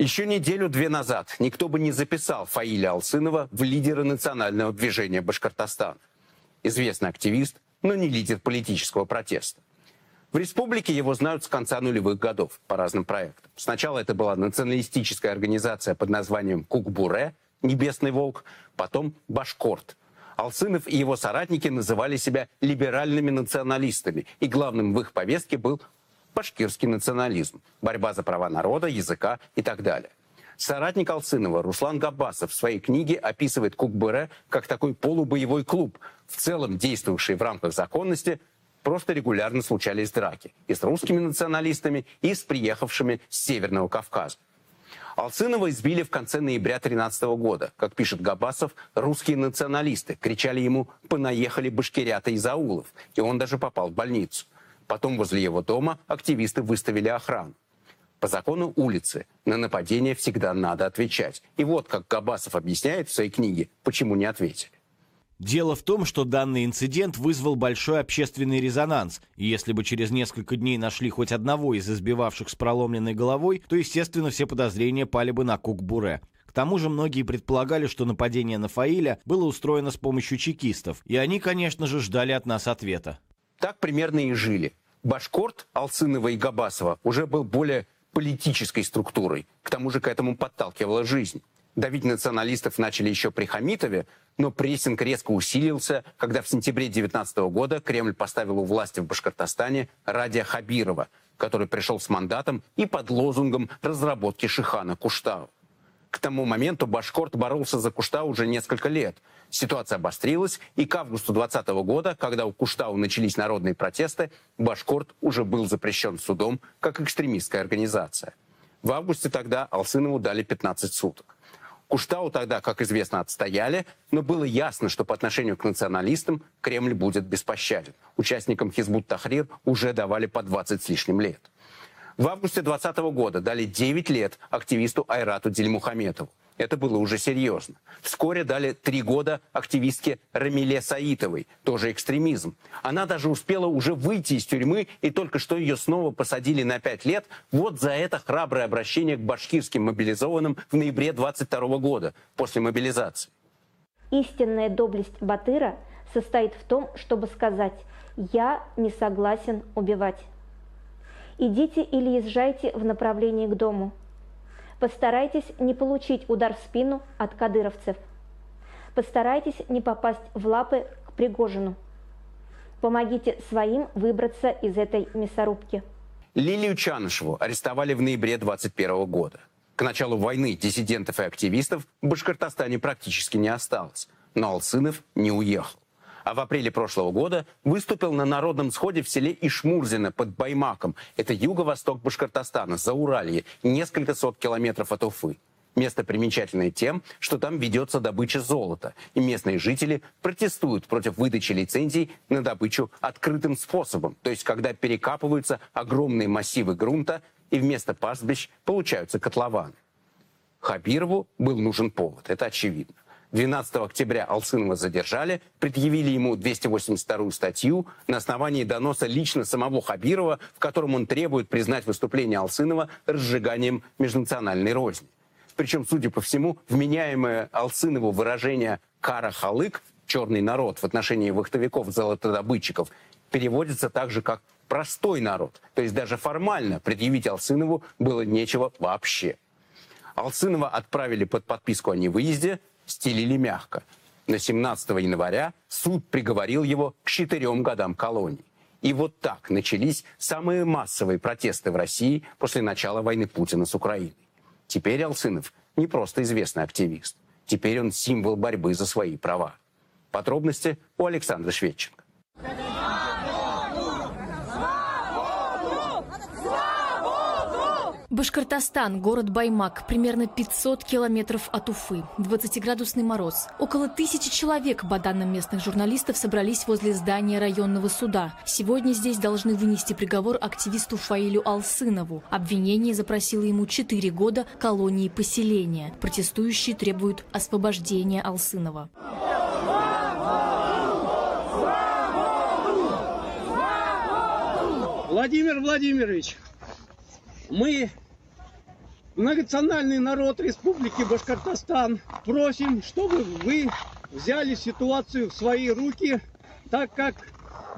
Еще неделю-две назад никто бы не записал Фаиля Алсынова в лидеры национального движения Башкортостана. Известный активист, но не лидер политического протеста. В республике его знают с конца нулевых годов по разным проектам. Сначала это была националистическая организация под названием Кукбуре, Небесный волк, потом Башкорт. Алсынов и его соратники называли себя либеральными националистами, и главным в их повестке был башкирский национализм, борьба за права народа, языка и так далее. Соратник Алсынова Руслан Габасов в своей книге описывает Кукбыре как такой полубоевой клуб, в целом действовавший в рамках законности, просто регулярно случались драки и с русскими националистами, и с приехавшими с Северного Кавказа. Алсынова избили в конце ноября 2013 года. Как пишет Габасов, русские националисты кричали ему «понаехали башкирята из аулов», и он даже попал в больницу. Потом возле его дома активисты выставили охрану. По закону улицы на нападение всегда надо отвечать. И вот как Габасов объясняет в своей книге, почему не ответили. Дело в том, что данный инцидент вызвал большой общественный резонанс, и если бы через несколько дней нашли хоть одного из избивавших с проломленной головой, то, естественно, все подозрения пали бы на Кукбуре. К тому же многие предполагали, что нападение на Фаиля было устроено с помощью чекистов, и они, конечно же, ждали от нас ответа. Так примерно и жили. Башкорт Алсынова и Габасова уже был более политической структурой. К тому же к этому подталкивала жизнь. Давить националистов начали еще при Хамитове, но прессинг резко усилился, когда в сентябре 2019 года Кремль поставил у власти в Башкортостане Радия Хабирова, который пришел с мандатом и под лозунгом разработки Шихана Куштау. К тому моменту Башкорт боролся за Куштау уже несколько лет. Ситуация обострилась, и к августу 2020 года, когда у Куштау начались народные протесты, Башкорт уже был запрещен судом как экстремистская организация. В августе тогда Алсынову дали 15 суток. Куштау тогда, как известно, отстояли, но было ясно, что по отношению к националистам Кремль будет беспощаден. Участникам Хизбут Тахрир уже давали по 20 с лишним лет. В августе 2020 года дали 9 лет активисту Айрату Дельмухаметову. Это было уже серьезно. Вскоре дали три года активистке Рамиле Саитовой, тоже экстремизм. Она даже успела уже выйти из тюрьмы, и только что ее снова посадили на пять лет. Вот за это храброе обращение к башкирским мобилизованным в ноябре 22 года, после мобилизации. Истинная доблесть Батыра состоит в том, чтобы сказать «я не согласен убивать». Идите или езжайте в направлении к дому. Постарайтесь не получить удар в спину от кадыровцев. Постарайтесь не попасть в лапы к Пригожину. Помогите своим выбраться из этой мясорубки. Лилию Чанышеву арестовали в ноябре 2021 года. К началу войны диссидентов и активистов в Башкортостане практически не осталось. Но Алсынов не уехал а в апреле прошлого года выступил на народном сходе в селе Ишмурзино под Баймаком. Это юго-восток Башкортостана, за Уралье, несколько сот километров от Уфы. Место примечательное тем, что там ведется добыча золота, и местные жители протестуют против выдачи лицензий на добычу открытым способом, то есть когда перекапываются огромные массивы грунта и вместо пастбищ получаются котлованы. Хабирову был нужен повод, это очевидно. 12 октября Алсынова задержали, предъявили ему 282 статью на основании доноса лично самого Хабирова, в котором он требует признать выступление Алсынова разжиганием межнациональной розни. Причем, судя по всему, вменяемое Алсынову выражение «кара халык» — черный народ в отношении вахтовиков-золотодобытчиков переводится так же, как простой народ. То есть даже формально предъявить Алсынову было нечего вообще. Алсынова отправили под подписку о невыезде, стелили мягко. На 17 января суд приговорил его к четырем годам колонии. И вот так начались самые массовые протесты в России после начала войны Путина с Украиной. Теперь Алсынов не просто известный активист. Теперь он символ борьбы за свои права. Подробности у Александра Шведченко. Башкортостан, город Баймак, примерно 500 километров от Уфы, 20-градусный мороз. Около тысячи человек, по данным местных журналистов, собрались возле здания районного суда. Сегодня здесь должны вынести приговор активисту Фаилю Алсынову. Обвинение запросило ему 4 года колонии поселения. Протестующие требуют освобождения Алсынова. Владимир Владимирович, мы многонациональный народ Республики Башкортостан просим, чтобы вы взяли ситуацию в свои руки, так как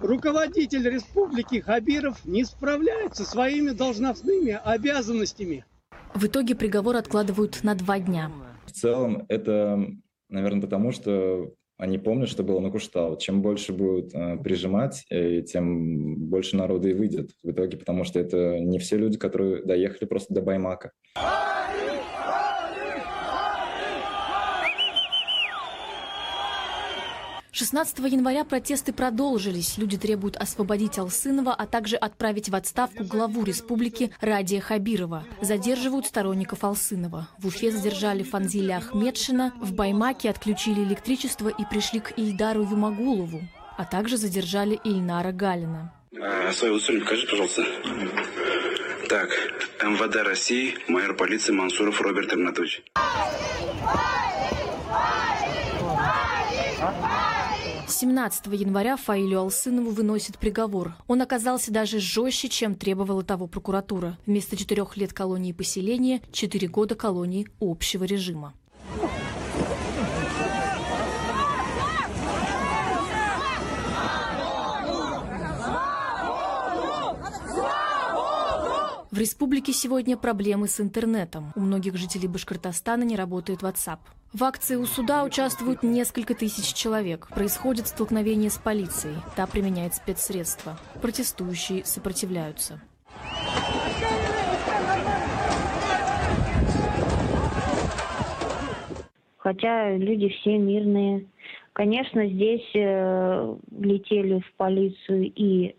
руководитель Республики Хабиров не справляется своими должностными обязанностями. В итоге приговор откладывают на два дня. В целом это, наверное, потому, что они помнят, что было на Куштау. Чем больше будут э, прижимать, э, тем больше народу и выйдет в итоге, потому что это не все люди, которые доехали просто до Баймака. 16 января протесты продолжились. Люди требуют освободить Алсынова, а также отправить в отставку главу республики Радия Хабирова. Задерживают сторонников Алсынова. В Уфе задержали Фанзиля Ахмедшина, в Баймаке отключили электричество и пришли к Ильдару Юмагулову, а также задержали Ильнара Галина. А, свое удостоверение покажи, пожалуйста. Так, МВД России, майор полиции Мансуров Роберт Ирнатович. 17 января Фаилю Алсынову выносит приговор. Он оказался даже жестче, чем требовала того прокуратура. Вместо четырех лет колонии поселения – четыре года колонии общего режима. В республике сегодня проблемы с интернетом. У многих жителей Башкортостана не работает WhatsApp. В акции у суда участвуют несколько тысяч человек. Происходит столкновение с полицией. Та применяет спецсредства. Протестующие сопротивляются. Хотя люди все мирные. Конечно, здесь э, летели в полицию и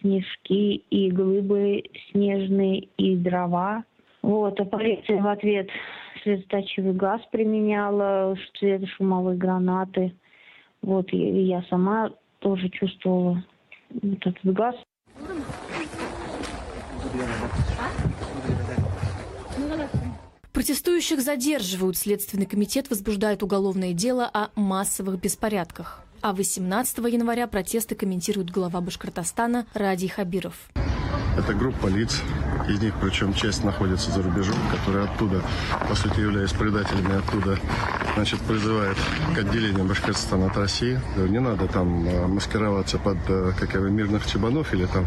снежки, и глыбы снежные, и дрова. Вот, а полиция в ответ слезоточивый газ применяла, шумовые гранаты. Вот, и я сама тоже чувствовала вот этот газ. Протестующих задерживают. Следственный комитет возбуждает уголовное дело о массовых беспорядках. А 18 января протесты комментирует глава Башкортостана Ради Хабиров. Это группа лиц, из них причем часть находится за рубежом, которые оттуда, по сути, являясь предателями оттуда, значит, призывает к отделению Башкортостана от России. Не надо там э, маскироваться под э, как бы, мирных чебанов или там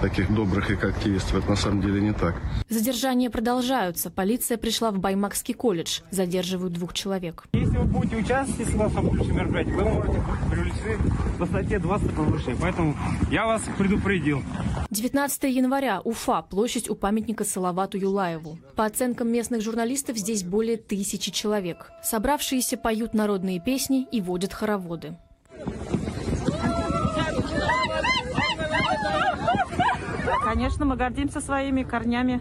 таких добрых и активистов. Это на самом деле не так. Задержания продолжаются. Полиция пришла в Баймакский колледж. Задерживают двух человек. Если вы будете участвовать в соответствующем мероприятии, вы можете быть привлечены по статье 20 повышения. Поэтому я вас предупредил. 19 января. Уфа. Площадь у памятника Салавату Юлаеву. По оценкам местных журналистов, здесь более тысячи человек. Собравшиеся поют народные песни и водят хороводы. Конечно, мы гордимся своими корнями.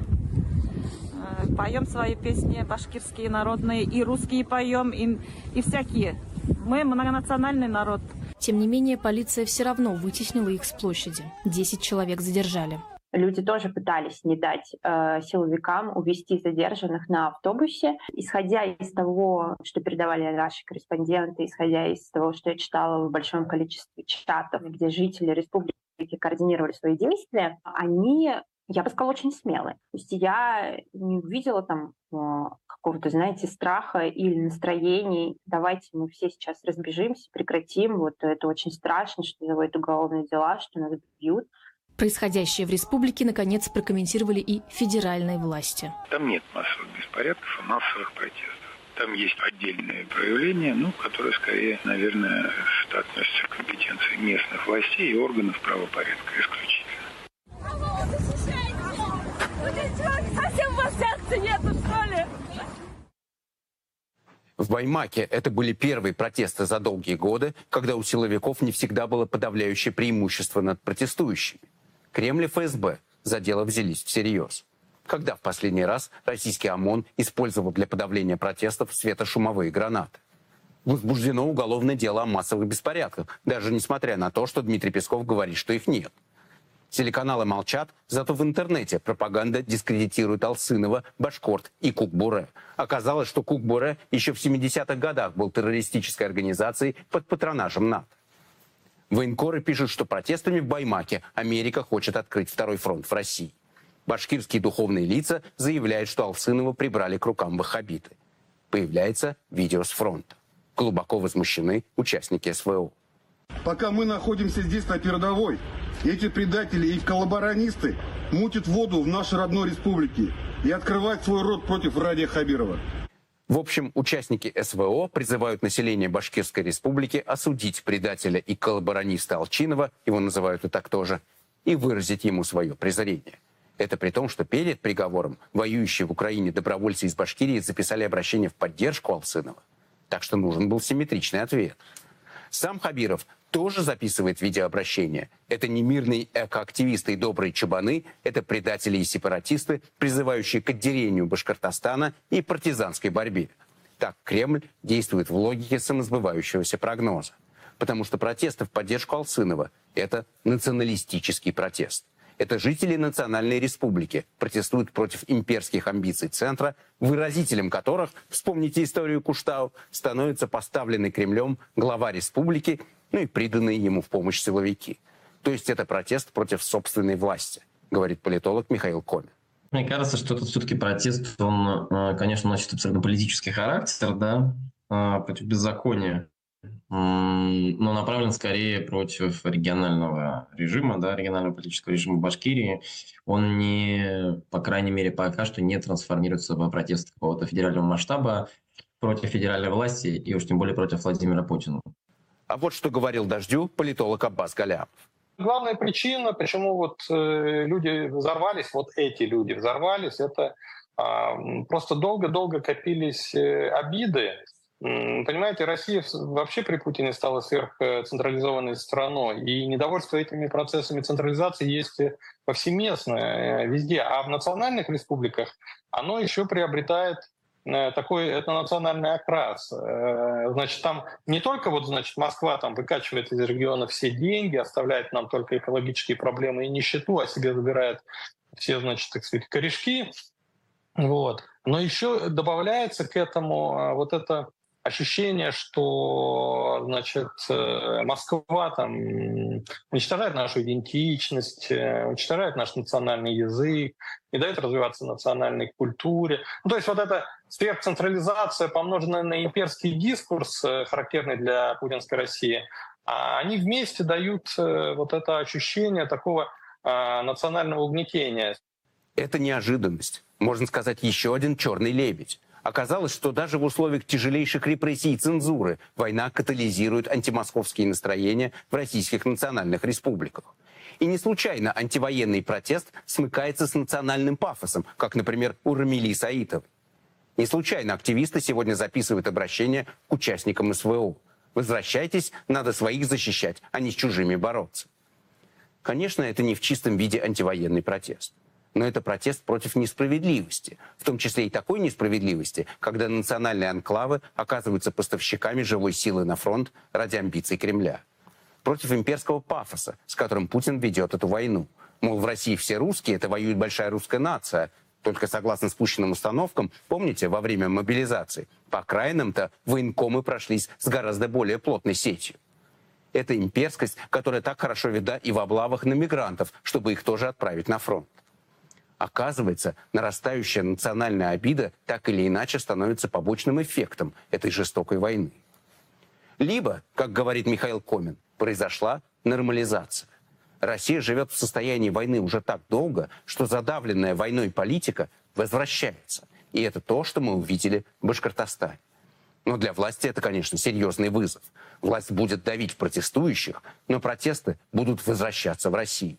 Э, поем свои песни башкирские, народные, и русские поем, и, и всякие. Мы многонациональный народ. Тем не менее, полиция все равно вытеснила их с площади. Десять человек задержали. Люди тоже пытались не дать э, силовикам увести задержанных на автобусе. Исходя из того, что передавали наши корреспонденты, исходя из того, что я читала в большом количестве чатов, где жители республики координировали свои действия, они я бы сказала, очень смелые. То есть я не увидела там э, какого-то, знаете, страха или настроений. Давайте мы все сейчас разбежимся, прекратим. Вот это очень страшно, что заводят уголовные дела, что нас бьют. Происходящее в республике, наконец, прокомментировали и федеральные власти. Там нет массовых беспорядков и массовых протестов. Там есть отдельные проявления, ну, которые скорее, наверное, относятся к компетенции местных властей и органов правопорядка исключительно. Совсем у вас акции нету, что ли? В Баймаке это были первые протесты за долгие годы, когда у силовиков не всегда было подавляющее преимущество над протестующими. Кремль и ФСБ за дело взялись всерьез. Когда в последний раз российский ОМОН использовал для подавления протестов светошумовые гранаты? Возбуждено уголовное дело о массовых беспорядках, даже несмотря на то, что Дмитрий Песков говорит, что их нет. Телеканалы молчат, зато в интернете пропаганда дискредитирует Алсынова, Башкорт и Кукбуре. Оказалось, что Кукбуре еще в 70-х годах был террористической организацией под патронажем НАТО. Военкоры пишут, что протестами в Баймаке Америка хочет открыть второй фронт в России. Башкирские духовные лица заявляют, что Алсынова прибрали к рукам ваххабиты. Появляется видео с фронта. Глубоко возмущены участники СВО. Пока мы находимся здесь на передовой, эти предатели и коллаборанисты мутят воду в нашей родной республике и открывают свой рот против Радия Хабирова. В общем, участники СВО призывают население Башкирской республики осудить предателя и коллабораниста Алчинова, его называют и так тоже, и выразить ему свое презрение. Это при том, что перед приговором воюющие в Украине добровольцы из Башкирии записали обращение в поддержку Алсынова. Так что нужен был симметричный ответ. Сам Хабиров тоже записывает видеообращение. Это не мирные экоактивисты и добрые чабаны, это предатели и сепаратисты, призывающие к отделению Башкортостана и партизанской борьбе. Так Кремль действует в логике самосбывающегося прогноза. Потому что протесты в поддержку Алсынова – это националистический протест. Это жители Национальной Республики протестуют против имперских амбиций центра, выразителем которых, вспомните историю Куштау, становится поставленный Кремлем глава республики, ну и приданные ему в помощь силовики. То есть это протест против собственной власти, говорит политолог Михаил Комин. Мне кажется, что этот все-таки протест, он, э, конечно, носит абсолютно политический характер, да, э, против беззакония но направлен скорее против регионального режима, да, регионального политического режима Башкирии. Он не, по крайней мере, пока что не трансформируется в протест какого-то федерального масштаба против федеральной власти и уж тем более против Владимира Путина. А вот что говорил Дождю политолог Аббас Галямов. Главная причина, почему вот э, люди взорвались, вот эти люди взорвались, это э, просто долго-долго копились э, обиды Понимаете, Россия вообще при Путине стала сверхцентрализованной страной, и недовольство этими процессами централизации есть повсеместно, э, везде. А в национальных республиках оно еще приобретает э, такой этнонациональный окрас. Э, значит, там не только вот, значит, Москва там выкачивает из региона все деньги, оставляет нам только экологические проблемы и нищету, а себе забирает все, значит, так сказать, корешки. Вот. Но еще добавляется к этому вот это ощущение, что значит, э, Москва там уничтожает нашу идентичность, э, уничтожает наш национальный язык, не дает развиваться национальной культуре. Ну, то есть вот эта сверхцентрализация, помноженная на имперский дискурс, э, характерный для путинской России, а они вместе дают вот это ощущение такого национального угнетения. Это неожиданность. Можно сказать, еще один черный лебедь. Оказалось, что даже в условиях тяжелейших репрессий и цензуры война катализирует антимосковские настроения в российских национальных республиках. И не случайно антивоенный протест смыкается с национальным пафосом, как, например, у Рамили Саитов. Не случайно активисты сегодня записывают обращение к участникам СВО. Возвращайтесь, надо своих защищать, а не с чужими бороться. Конечно, это не в чистом виде антивоенный протест но это протест против несправедливости, в том числе и такой несправедливости, когда национальные анклавы оказываются поставщиками живой силы на фронт ради амбиций Кремля. Против имперского пафоса, с которым Путин ведет эту войну. Мол, в России все русские, это воюет большая русская нация. Только согласно спущенным установкам, помните, во время мобилизации, по окраинам-то военкомы прошлись с гораздо более плотной сетью. Это имперскость, которая так хорошо вида и в облавах на мигрантов, чтобы их тоже отправить на фронт. Оказывается, нарастающая национальная обида так или иначе становится побочным эффектом этой жестокой войны. Либо, как говорит Михаил Комин, произошла нормализация. Россия живет в состоянии войны уже так долго, что задавленная войной политика возвращается. И это то, что мы увидели в Башкортостане. Но для власти это, конечно, серьезный вызов. Власть будет давить протестующих, но протесты будут возвращаться в Россию.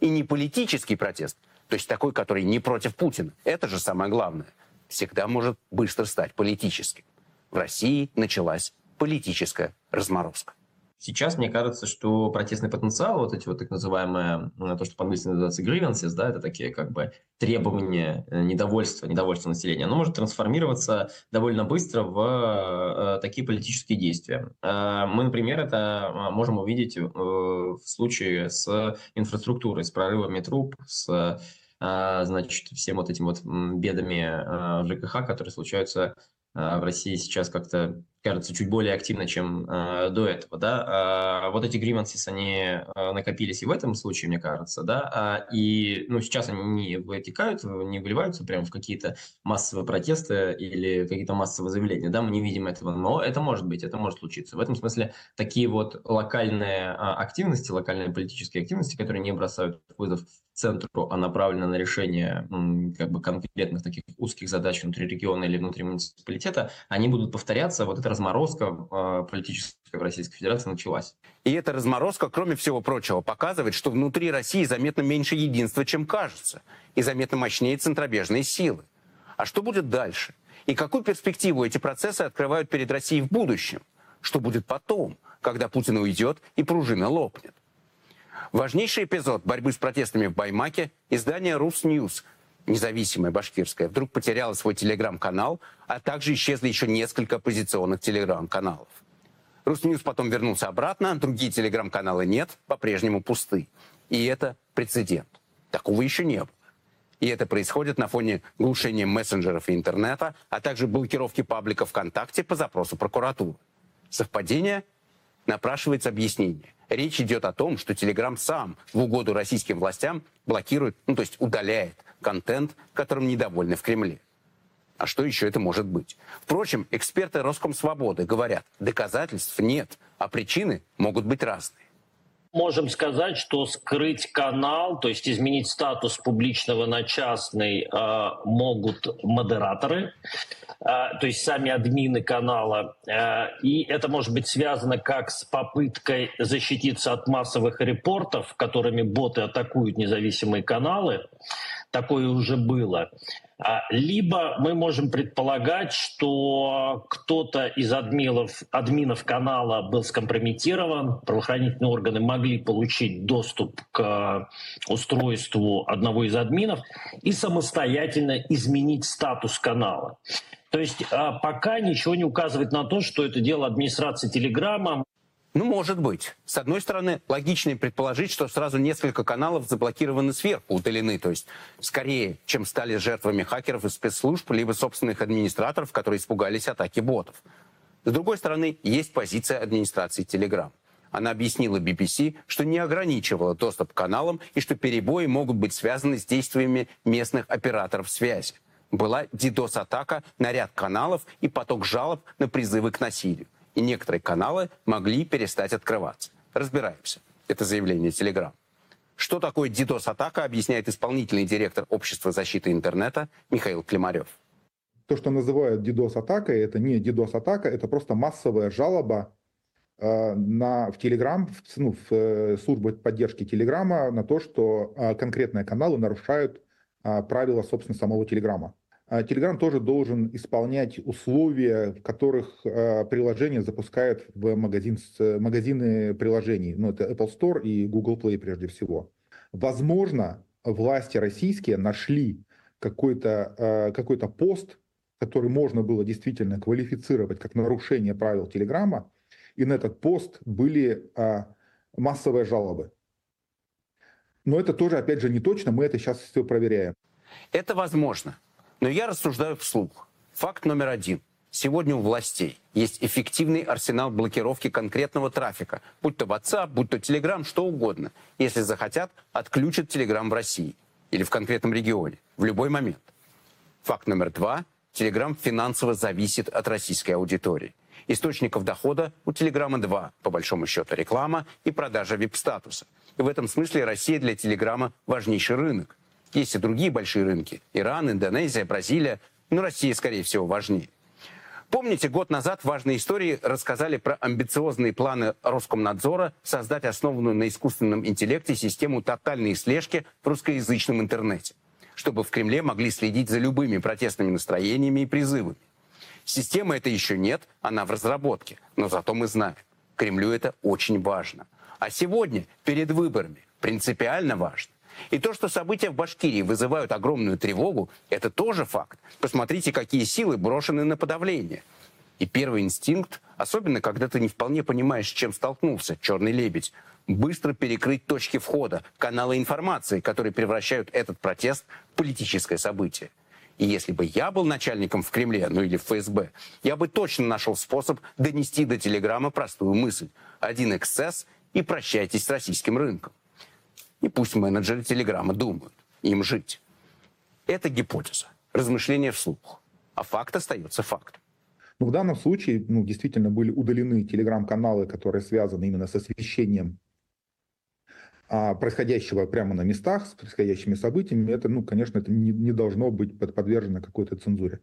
И не политический протест – то есть такой, который не против Путина. Это же самое главное. Всегда может быстро стать политическим. В России началась политическая разморозка. Сейчас мне кажется, что протестный потенциал, вот эти вот так называемые, ну, то, что по-английски называется grievances, да, это такие как бы требования, э, недовольства, недовольства населения, оно может трансформироваться довольно быстро в э, такие политические действия. Э, мы, например, это э, можем увидеть э, в случае с инфраструктурой, с прорывами труб, с э, значит, всем вот этим вот бедами ЖКХ, которые случаются в России сейчас как-то кажется, чуть более активно, чем э, до этого, да. А вот эти grievances, они э, накопились и в этом случае, мне кажется, да, а, и, ну, сейчас они не вытекают, не выливаются прямо в какие-то массовые протесты или какие-то массовые заявления, да, мы не видим этого, но это может быть, это может случиться. В этом смысле такие вот локальные а, активности, локальные политические активности, которые не бросают вызов центру, а направлена на решение как бы конкретных таких узких задач внутри региона или внутри муниципалитета, они будут повторяться. Вот эта разморозка э, политическая в Российской Федерации началась. И эта разморозка, кроме всего прочего, показывает, что внутри России заметно меньше единства, чем кажется, и заметно мощнее центробежные силы. А что будет дальше? И какую перспективу эти процессы открывают перед Россией в будущем? Что будет потом, когда Путин уйдет и пружина лопнет? Важнейший эпизод борьбы с протестами в Баймаке – издание «Русньюз», независимое башкирское, вдруг потеряло свой телеграм-канал, а также исчезли еще несколько оппозиционных телеграм-каналов. Русньюз потом вернулся обратно, другие телеграм-каналы нет, по-прежнему пусты. И это прецедент. Такого еще не было. И это происходит на фоне глушения мессенджеров и интернета, а также блокировки паблика ВКонтакте по запросу прокуратуры. Совпадение? Напрашивается объяснение. Речь идет о том, что Телеграм сам в угоду российским властям блокирует, ну то есть удаляет контент, которым недовольны в Кремле. А что еще это может быть? Впрочем, эксперты Роскомсвободы говорят, доказательств нет, а причины могут быть разные можем сказать, что скрыть канал, то есть изменить статус публичного на частный, э, могут модераторы, э, то есть сами админы канала. Э, и это может быть связано как с попыткой защититься от массовых репортов, которыми боты атакуют независимые каналы, такое уже было. А, либо мы можем предполагать, что кто-то из админов, админов канала был скомпрометирован, правоохранительные органы могли получить доступ к устройству одного из админов и самостоятельно изменить статус канала. То есть а, пока ничего не указывает на то, что это дело администрации Телеграма. Ну, может быть. С одной стороны, логичнее предположить, что сразу несколько каналов заблокированы сверху, удалены. То есть скорее, чем стали жертвами хакеров и спецслужб, либо собственных администраторов, которые испугались атаки ботов. С другой стороны, есть позиция администрации Telegram. Она объяснила BBC, что не ограничивала доступ к каналам и что перебои могут быть связаны с действиями местных операторов связи. Была DDoS-атака на ряд каналов и поток жалоб на призывы к насилию и некоторые каналы могли перестать открываться. Разбираемся. Это заявление Telegram. Что такое DDoS-атака, объясняет исполнительный директор Общества защиты интернета Михаил Климарев. То, что называют DDoS-атакой, это не DDoS-атака, это просто массовая жалоба э, на, в Telegram, в, ну, в э, службу поддержки Телеграма на то, что э, конкретные каналы нарушают э, правила, собственно, самого Телеграма. Telegram тоже должен исполнять условия, в которых э, приложение запускает в магазин, магазины приложений. Ну, это Apple Store и Google Play прежде всего. Возможно, власти российские нашли какой-то э, какой пост, который можно было действительно квалифицировать как нарушение правил Телеграма, и на этот пост были массовые жалобы. Но это тоже, опять же, не точно, мы это сейчас все проверяем. Это возможно. Но я рассуждаю вслух. Факт номер один. Сегодня у властей есть эффективный арсенал блокировки конкретного трафика, будь то WhatsApp, будь то Telegram, что угодно. Если захотят, отключат Telegram в России или в конкретном регионе в любой момент. Факт номер два. Telegram финансово зависит от российской аудитории. Источников дохода у Телеграма два, по большому счету реклама и продажа вип-статуса. И в этом смысле Россия для Телеграма важнейший рынок. Есть и другие большие рынки. Иран, Индонезия, Бразилия. Но Россия, скорее всего, важнее. Помните, год назад в важной истории рассказали про амбициозные планы Роскомнадзора создать основанную на искусственном интеллекте систему тотальной слежки в русскоязычном интернете, чтобы в Кремле могли следить за любыми протестными настроениями и призывами. Системы это еще нет, она в разработке, но зато мы знаем, Кремлю это очень важно. А сегодня, перед выборами, принципиально важно. И то, что события в Башкирии вызывают огромную тревогу, это тоже факт. Посмотрите, какие силы брошены на подавление. И первый инстинкт, особенно когда ты не вполне понимаешь, с чем столкнулся, черный лебедь, быстро перекрыть точки входа, каналы информации, которые превращают этот протест в политическое событие. И если бы я был начальником в Кремле, ну или в ФСБ, я бы точно нашел способ донести до телеграмма простую мысль. Один эксцесс и прощайтесь с российским рынком. И пусть менеджеры телеграмма думают, им жить. Это гипотеза, размышление вслух. А факт остается фактом. Но в данном случае ну, действительно были удалены телеграм-каналы, которые связаны именно с освещением а, происходящего прямо на местах, с происходящими событиями. Это, ну, конечно, это не, не должно быть подвержено какой-то цензуре.